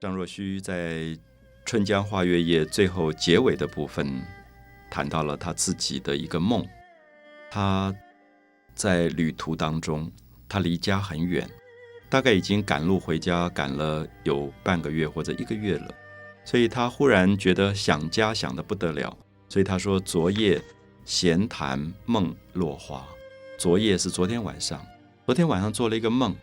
张若虚在《春江花月夜》最后结尾的部分，谈到了他自己的一个梦。他在旅途当中，他离家很远，大概已经赶路回家，赶了有半个月或者一个月了，所以他忽然觉得想家想得不得了，所以他说：“昨夜闲谈梦落花。”昨夜是昨天晚上，昨天晚上做了一个梦。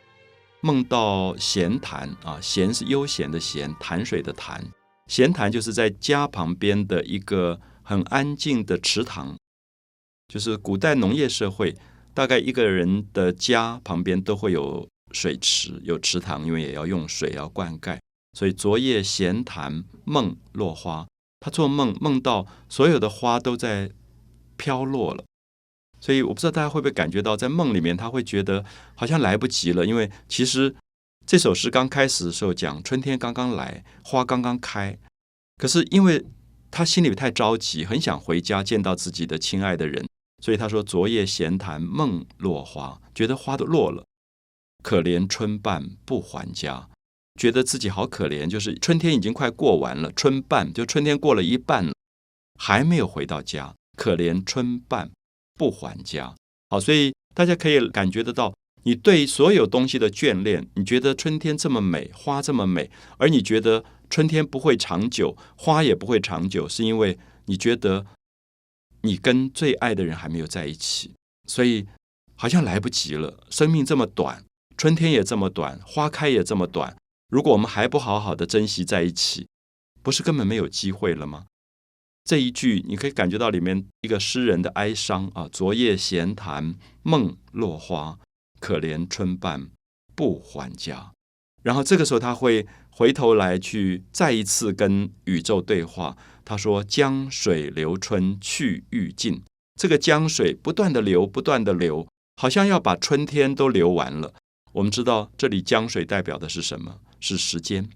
梦到闲潭啊，闲是悠闲的闲，潭水的潭。闲潭就是在家旁边的一个很安静的池塘，就是古代农业社会，大概一个人的家旁边都会有水池、有池塘，因为也要用水要灌溉。所以昨夜闲谈梦落花，他做梦梦到所有的花都在飘落了。所以我不知道大家会不会感觉到，在梦里面他会觉得好像来不及了，因为其实这首诗刚开始的时候讲春天刚刚来，花刚刚开，可是因为他心里太着急，很想回家见到自己的亲爱的人，所以他说昨夜闲谈梦落花，觉得花都落了，可怜春半不还家，觉得自己好可怜，就是春天已经快过完了，春半就春天过了一半，还没有回到家，可怜春半。不还家，好，所以大家可以感觉得到，你对所有东西的眷恋。你觉得春天这么美，花这么美，而你觉得春天不会长久，花也不会长久，是因为你觉得你跟最爱的人还没有在一起，所以好像来不及了。生命这么短，春天也这么短，花开也这么短。如果我们还不好好的珍惜在一起，不是根本没有机会了吗？这一句你可以感觉到里面一个诗人的哀伤啊！昨夜闲谈梦落花，可怜春半不还家。然后这个时候他会回头来去再一次跟宇宙对话。他说：“江水流春去欲尽。”这个江水不断的流，不断的流，好像要把春天都流完了。我们知道这里江水代表的是什么？是时间。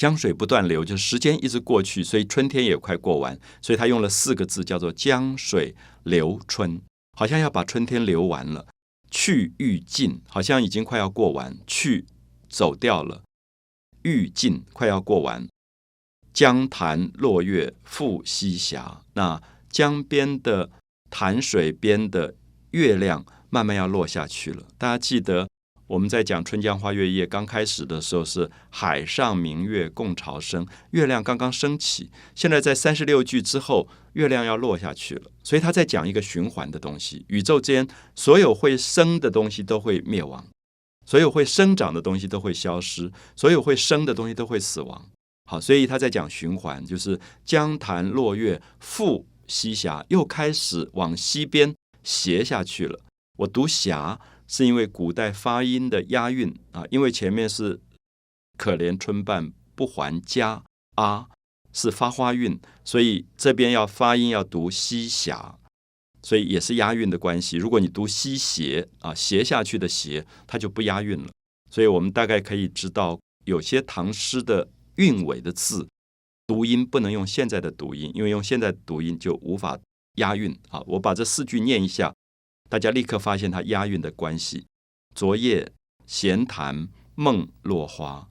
江水不断流，就是时间一直过去，所以春天也快过完，所以他用了四个字，叫做“江水流春”，好像要把春天流完了。去欲尽，好像已经快要过完，去走掉了，欲尽快要过完。江潭落月复西斜，那江边的潭水边的月亮慢慢要落下去了。大家记得。我们在讲《春江花月夜》刚开始的时候是“海上明月共潮生”，月亮刚刚升起。现在在三十六句之后，月亮要落下去了，所以他在讲一个循环的东西。宇宙间所有会生的东西都会灭亡，所有会生长的东西都会消失，所有会生的东西都会死亡。好，所以他在讲循环，就是江潭落月复西斜，又开始往西边斜下去了。我读霞。是因为古代发音的押韵啊，因为前面是可怜春半不还家啊，是发花韵，所以这边要发音要读西霞，所以也是押韵的关系。如果你读西斜啊，斜下去的斜，它就不押韵了。所以我们大概可以知道，有些唐诗的韵尾的字读音不能用现在的读音，因为用现在读音就无法押韵啊。我把这四句念一下。大家立刻发现它押韵的关系。昨夜闲谈梦落花，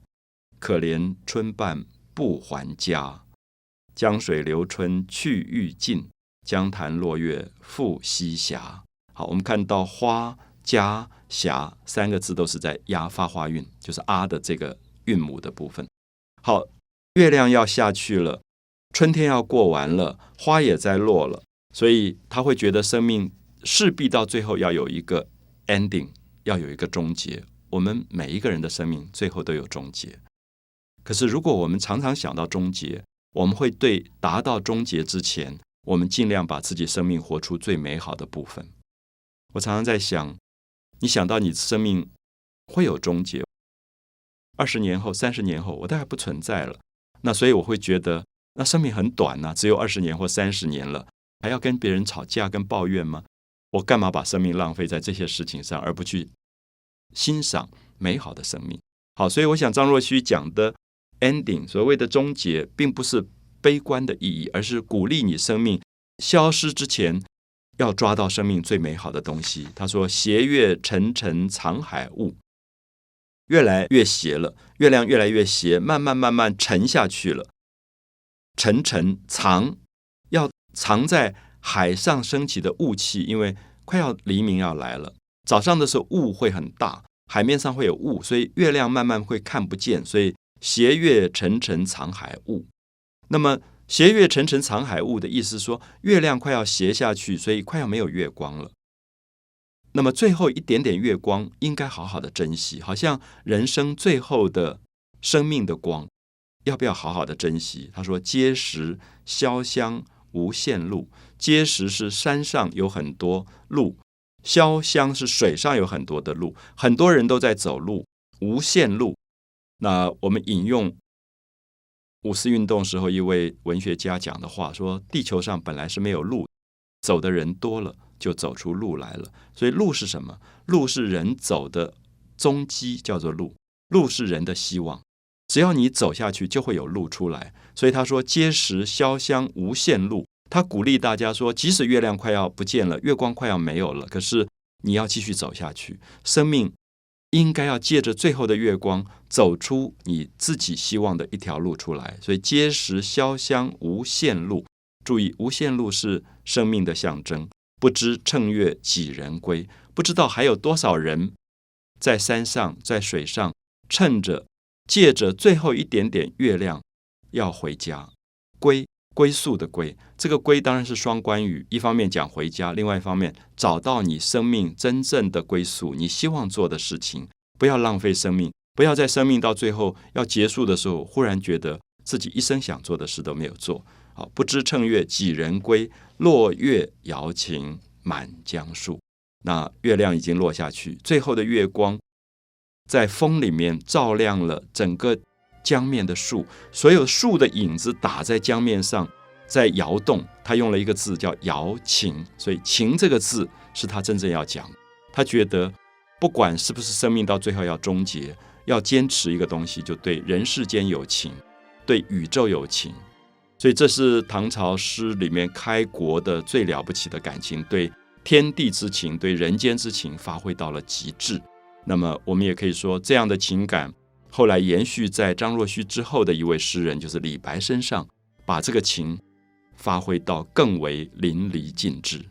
可怜春半不还家。江水流春去欲尽，江潭落月复西斜。好，我们看到花家霞三个字都是在押发花韵，就是啊的这个韵母的部分。好，月亮要下去了，春天要过完了，花也在落了，所以他会觉得生命。势必到最后要有一个 ending，要有一个终结。我们每一个人的生命最后都有终结。可是，如果我们常常想到终结，我们会对达到终结之前，我们尽量把自己生命活出最美好的部分。我常常在想，你想到你生命会有终结，二十年后、三十年后，我大概不存在了。那所以我会觉得，那生命很短呐，只有二十年或三十年了，还要跟别人吵架、跟抱怨吗？我干嘛把生命浪费在这些事情上，而不去欣赏美好的生命？好，所以我想张若虚讲的 ending，所谓的终结，并不是悲观的意义，而是鼓励你生命消失之前，要抓到生命最美好的东西。他说：“斜月沉沉藏海雾，越来越斜了，月亮越来越斜，慢慢慢慢沉下去了。沉沉藏，要藏在海上升起的雾气，因为快要黎明要来了。早上的时候雾会很大，海面上会有雾，所以月亮慢慢会看不见。所以斜月沉沉藏海雾。那么斜月沉沉藏海雾的意思说，月亮快要斜下去，所以快要没有月光了。那么最后一点点月光，应该好好的珍惜，好像人生最后的生命的光，要不要好好的珍惜？他说：“碣石潇湘无限路，碣石是山上有很多路，潇湘是水上有很多的路，很多人都在走路，无限路。”那我们引用五四运动时候一位文学家讲的话说：“地球上本来是没有路，走的人多了。”就走出路来了，所以路是什么？路是人走的踪迹，叫做路。路是人的希望，只要你走下去，就会有路出来。所以他说：“碣石潇湘无限路。”他鼓励大家说：“即使月亮快要不见了，月光快要没有了，可是你要继续走下去。生命应该要借着最后的月光，走出你自己希望的一条路出来。所以碣石潇湘无限路，注意，无限路是生命的象征。”不知乘月几人归？不知道还有多少人在山上，在水上，趁着借着最后一点点月亮要回家归归宿的归。这个归当然是双关语，一方面讲回家，另外一方面找到你生命真正的归宿，你希望做的事情，不要浪费生命，不要在生命到最后要结束的时候，忽然觉得自己一生想做的事都没有做。好，不知乘月几人归？落月摇情满江树。那月亮已经落下去，最后的月光在风里面照亮了整个江面的树，所有树的影子打在江面上，在摇动。他用了一个字叫“摇情”，所以“情”这个字是他真正要讲。他觉得，不管是不是生命到最后要终结，要坚持一个东西，就对人世间有情，对宇宙有情。所以这是唐朝诗里面开国的最了不起的感情，对天地之情，对人间之情发挥到了极致。那么我们也可以说，这样的情感后来延续在张若虚之后的一位诗人，就是李白身上，把这个情发挥到更为淋漓尽致。